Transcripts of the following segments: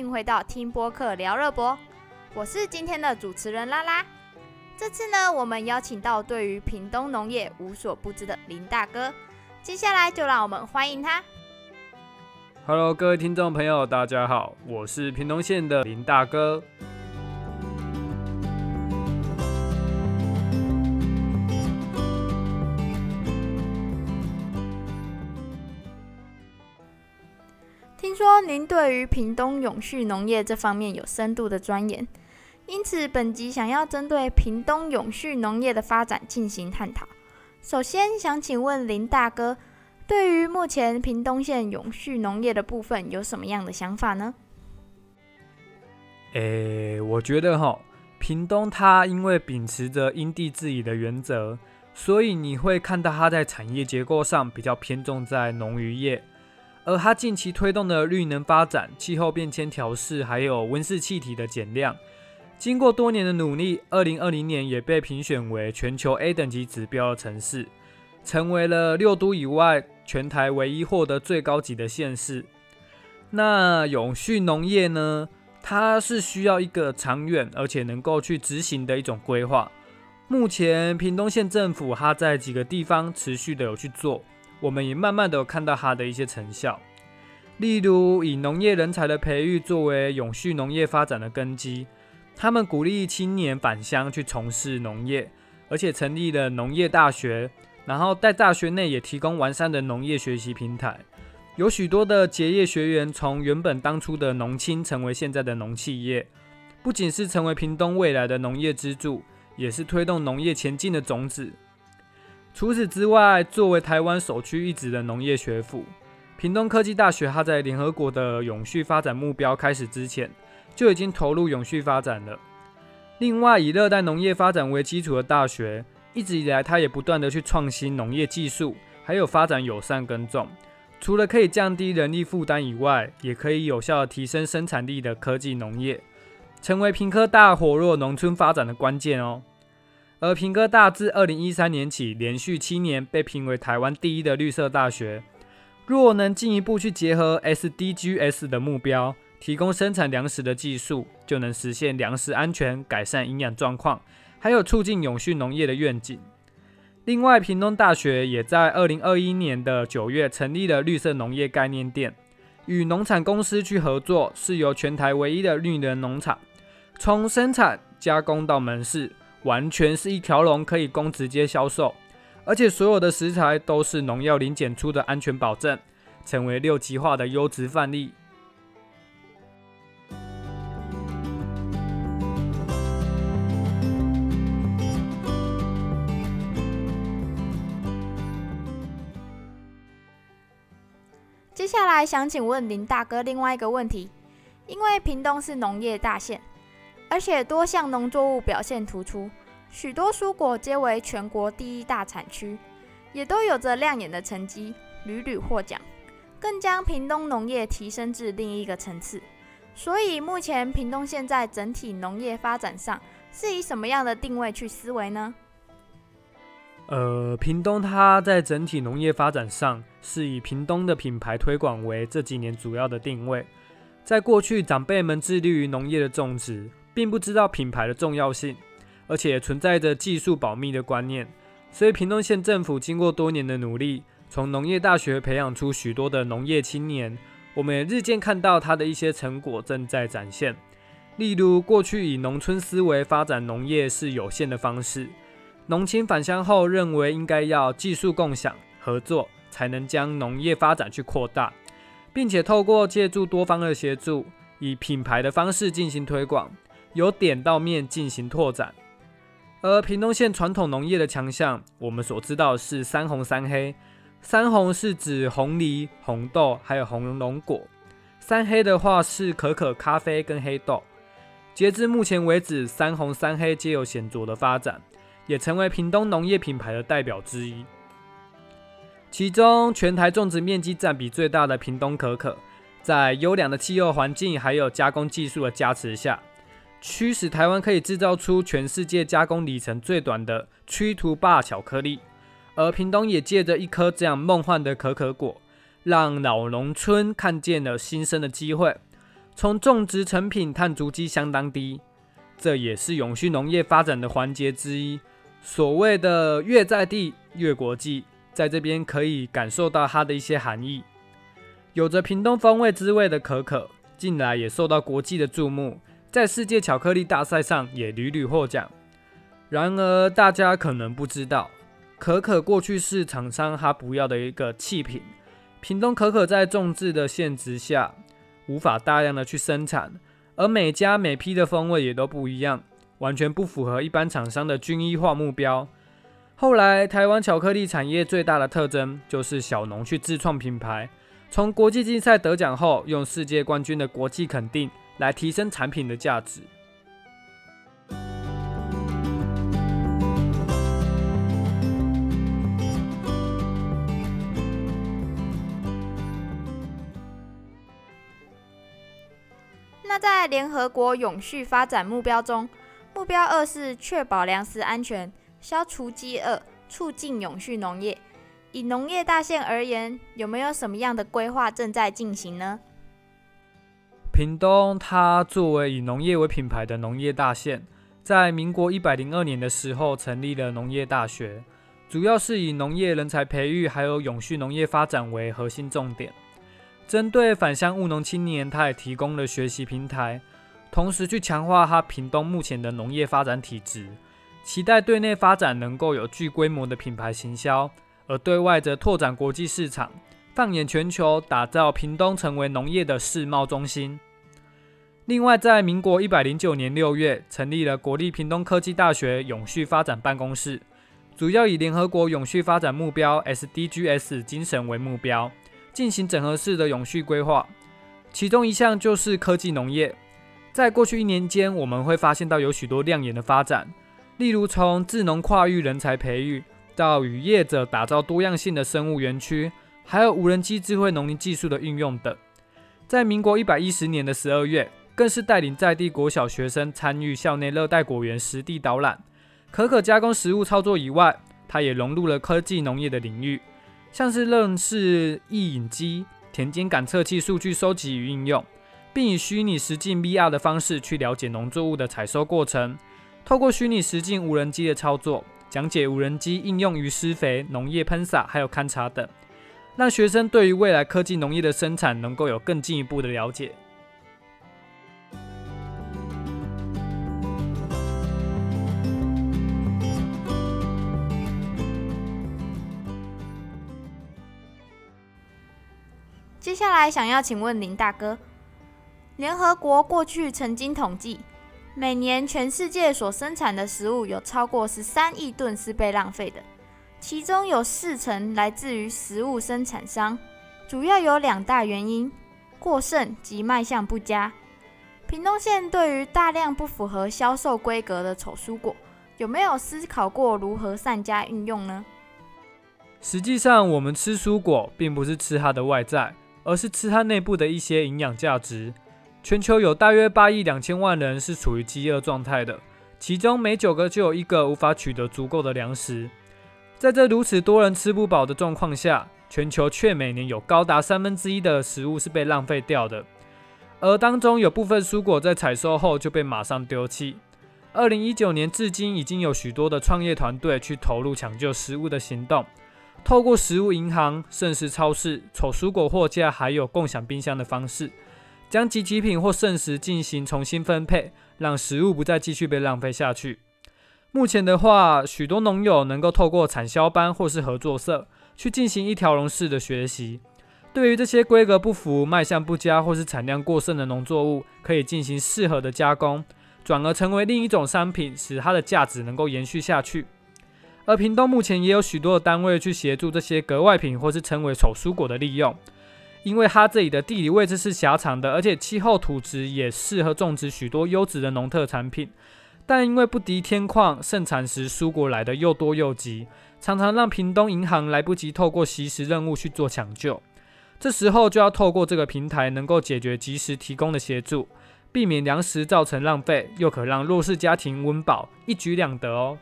迎回到听播客聊热播，我是今天的主持人拉拉。这次呢，我们邀请到对于屏东农业无所不知的林大哥，接下来就让我们欢迎他。Hello，各位听众朋友，大家好，我是屏东县的林大哥。您对于屏东永续农业这方面有深度的钻研，因此本集想要针对屏东永续农业的发展进行探讨。首先想请问林大哥，对于目前屏东县永续农业的部分有什么样的想法呢？诶，我觉得哈，屏东它因为秉持着因地制宜的原则，所以你会看到它在产业结构上比较偏重在农渔业。而它近期推动的绿能发展、气候变迁调试，还有温室气体的减量，经过多年的努力，二零二零年也被评选为全球 A 等级指标的城市，成为了六都以外全台唯一获得最高级的县市。那永续农业呢？它是需要一个长远而且能够去执行的一种规划。目前屏东县政府它在几个地方持续的有去做。我们也慢慢的看到它的一些成效，例如以农业人才的培育作为永续农业发展的根基，他们鼓励青年返乡去从事农业，而且成立了农业大学，然后在大学内也提供完善的农业学习平台，有许多的结业学员从原本当初的农青成为现在的农企业，不仅是成为屏东未来的农业支柱，也是推动农业前进的种子。除此之外，作为台湾首屈一指的农业学府，屏东科技大学，它在联合国的永续发展目标开始之前，就已经投入永续发展了。另外，以热带农业发展为基础的大学，一直以来它也不断的去创新农业技术，还有发展友善耕种。除了可以降低人力负担以外，也可以有效提升生产力的科技农业，成为屏科大活络农村发展的关键哦。而平哥大自二零一三年起，连续七年被评为台湾第一的绿色大学。若能进一步去结合 SDGs 的目标，提供生产粮食的技术，就能实现粮食安全、改善营养状况，还有促进永续农业的愿景。另外，屏东大学也在二零二一年的九月成立了绿色农业概念店，与农产公司去合作，是由全台唯一的绿能农场，从生产、加工到门市。完全是一条龙，可以供直接销售，而且所有的食材都是农药零检出的安全保证，成为六级化的优质范例。接下来想请问林大哥另外一个问题，因为屏东是农业大县。而且多项农作物表现突出，许多蔬果皆为全国第一大产区，也都有着亮眼的成绩，屡屡获奖，更将屏东农业提升至另一个层次。所以目前屏东县在整体农业发展上是以什么样的定位去思维呢？呃，屏东它在整体农业发展上是以屏东的品牌推广为这几年主要的定位。在过去，长辈们致力于农业的种植。并不知道品牌的重要性，而且存在着技术保密的观念，所以屏东县政府经过多年的努力，从农业大学培养出许多的农业青年，我们也日渐看到他的一些成果正在展现。例如，过去以农村思维发展农业是有限的方式，农青返乡后认为应该要技术共享合作，才能将农业发展去扩大，并且透过借助多方的协助，以品牌的方式进行推广。由点到面进行拓展，而屏东县传统农业的强项，我们所知道是三红三黑。三红是指红梨、红豆还有红龙果，三黑的话是可可、咖啡跟黑豆。截至目前为止，三红三黑皆有显著的发展，也成为屏东农业品牌的代表之一。其中，全台种植面积占比最大的屏东可可，在优良的气候环境还有加工技术的加持下。驱使台湾可以制造出全世界加工里程最短的曲图霸巧克力，而屏东也借着一颗这样梦幻的可可果，让老农村看见了新生的机会。从种植成品碳足迹相当低，这也是永续农业发展的环节之一。所谓的越在地越国际，在这边可以感受到它的一些含义。有着屏东风味滋味的可可，近来也受到国际的注目，在世界巧克力大赛上也屡屡获奖。然而，大家可能不知道，可可过去是厂商他不要的一个弃品。屏东可可在种植的限制下。无法大量的去生产，而每家每批的风味也都不一样，完全不符合一般厂商的均一化目标。后来，台湾巧克力产业最大的特征就是小农去自创品牌，从国际竞赛得奖后，用世界冠军的国际肯定来提升产品的价值。那在联合国永续发展目标中，目标二是确保粮食安全、消除饥饿、促进永续农业。以农业大县而言，有没有什么样的规划正在进行呢？屏东它作为以农业为品牌的农业大县，在民国一百零二年的时候成立了农业大学，主要是以农业人才培育还有永续农业发展为核心重点。针对返乡务农青年，他也提供了学习平台，同时去强化他屏东目前的农业发展体制，期待对内发展能够有具规模的品牌行销，而对外则拓展国际市场，放眼全球，打造屏东成为农业的世贸中心。另外，在民国一百零九年六月，成立了国立屏东科技大学永续发展办公室，主要以联合国永续发展目标 SDGs 精神为目标。进行整合式的永续规划，其中一项就是科技农业。在过去一年间，我们会发现到有许多亮眼的发展，例如从智能跨域人才培育，到与业者打造多样性的生物园区，还有无人机智慧农林技术的运用等。在民国一百一十年的十二月，更是带领在地国小学生参与校内热带果园实地导览。可可加工食物操作以外，它也融入了科技农业的领域。像是认识异影机、田间感测器数据收集与应用，并以虚拟实境 VR 的方式去了解农作物的采收过程。透过虚拟实境无人机的操作，讲解无人机应用于施肥、农业喷洒还有勘察等，让学生对于未来科技农业的生产能够有更进一步的了解。接下来想要请问林大哥，联合国过去曾经统计，每年全世界所生产的食物有超过十三亿吨是被浪费的，其中有四成来自于食物生产商，主要有两大原因：过剩及卖相不佳。屏东县对于大量不符合销售规格的丑蔬果，有没有思考过如何善加运用呢？实际上，我们吃蔬果并不是吃它的外在。而是吃它内部的一些营养价值。全球有大约八亿两千万人是处于饥饿状态的，其中每九个就有一个无法取得足够的粮食。在这如此多人吃不饱的状况下，全球却每年有高达三分之一的食物是被浪费掉的，而当中有部分蔬果在采收后就被马上丢弃。二零一九年至今，已经有许多的创业团队去投入抢救食物的行动。透过食物银行、剩食超市、丑蔬果货架，还有共享冰箱的方式，将集体品或剩食进行重新分配，让食物不再继续被浪费下去。目前的话，许多农友能够透过产销班或是合作社去进行一条龙式的学习。对于这些规格不符、卖相不佳或是产量过剩的农作物，可以进行适合的加工，转而成为另一种商品，使它的价值能够延续下去。而屏东目前也有许多的单位去协助这些格外品或是称为丑蔬果的利用，因为它这里的地理位置是狭长的，而且气候土质也适合种植许多优质的农特产品。但因为不敌天况，盛产时蔬果来的又多又急，常常让屏东银行来不及透过及时任务去做抢救。这时候就要透过这个平台，能够解决及时提供的协助，避免粮食造成浪费，又可让弱势家庭温饱，一举两得哦。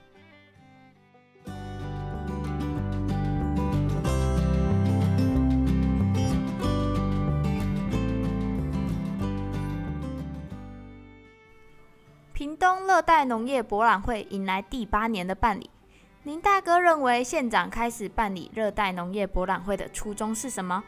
东热带农业博览会迎来第八年的办理。林大哥认为，县长开始办理热带农业博览会的初衷是什么？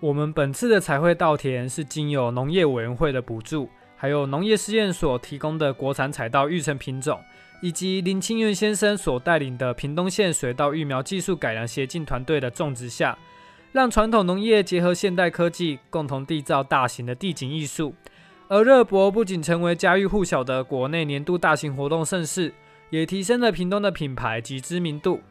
我们本次的彩绘稻田是经由农业委员会的补助，还有农业试验所提供的国产彩稻育成品种，以及林清源先生所带领的屏东县水稻育苗技术改良协进团队的种植下，让传统农业结合现代科技，共同缔造大型的地景艺术。而热博不仅成为家喻户晓的国内年度大型活动盛事。也提升了屏东的品牌及知名度。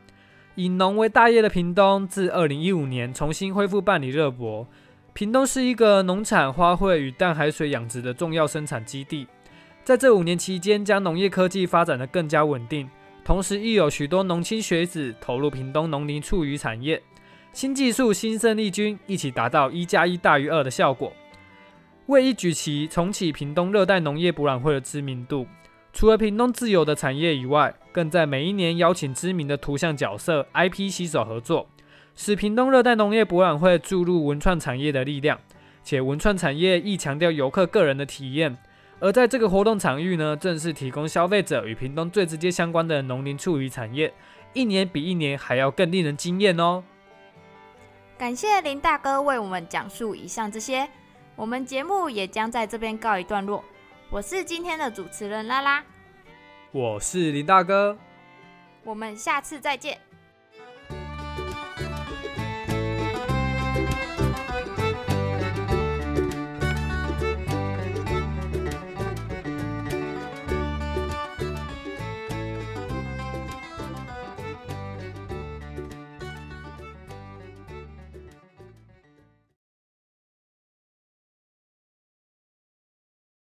以农为大业的屏东，自二零一五年重新恢复办理热博。屏东是一个农产、花卉与淡海水养殖的重要生产基地。在这五年期间，将农业科技发展得更加稳定，同时亦有许多农青学子投入屏东农林畜渔产业，新技术、新生力军一起达到一加一大于二的效果，为一举旗重启屏东热带农业博览会的知名度。除了屏东自有的产业以外，更在每一年邀请知名的图像角色 IP 携手合作，使屏东热带农业博览会注入文创产业的力量。且文创产业亦强调游客个人的体验，而在这个活动场域呢，正是提供消费者与屏东最直接相关的农林畜渔产业，一年比一年还要更令人惊艳哦。感谢林大哥为我们讲述以上这些，我们节目也将在这边告一段落。我是今天的主持人拉拉，我是林大哥，我们下次再见。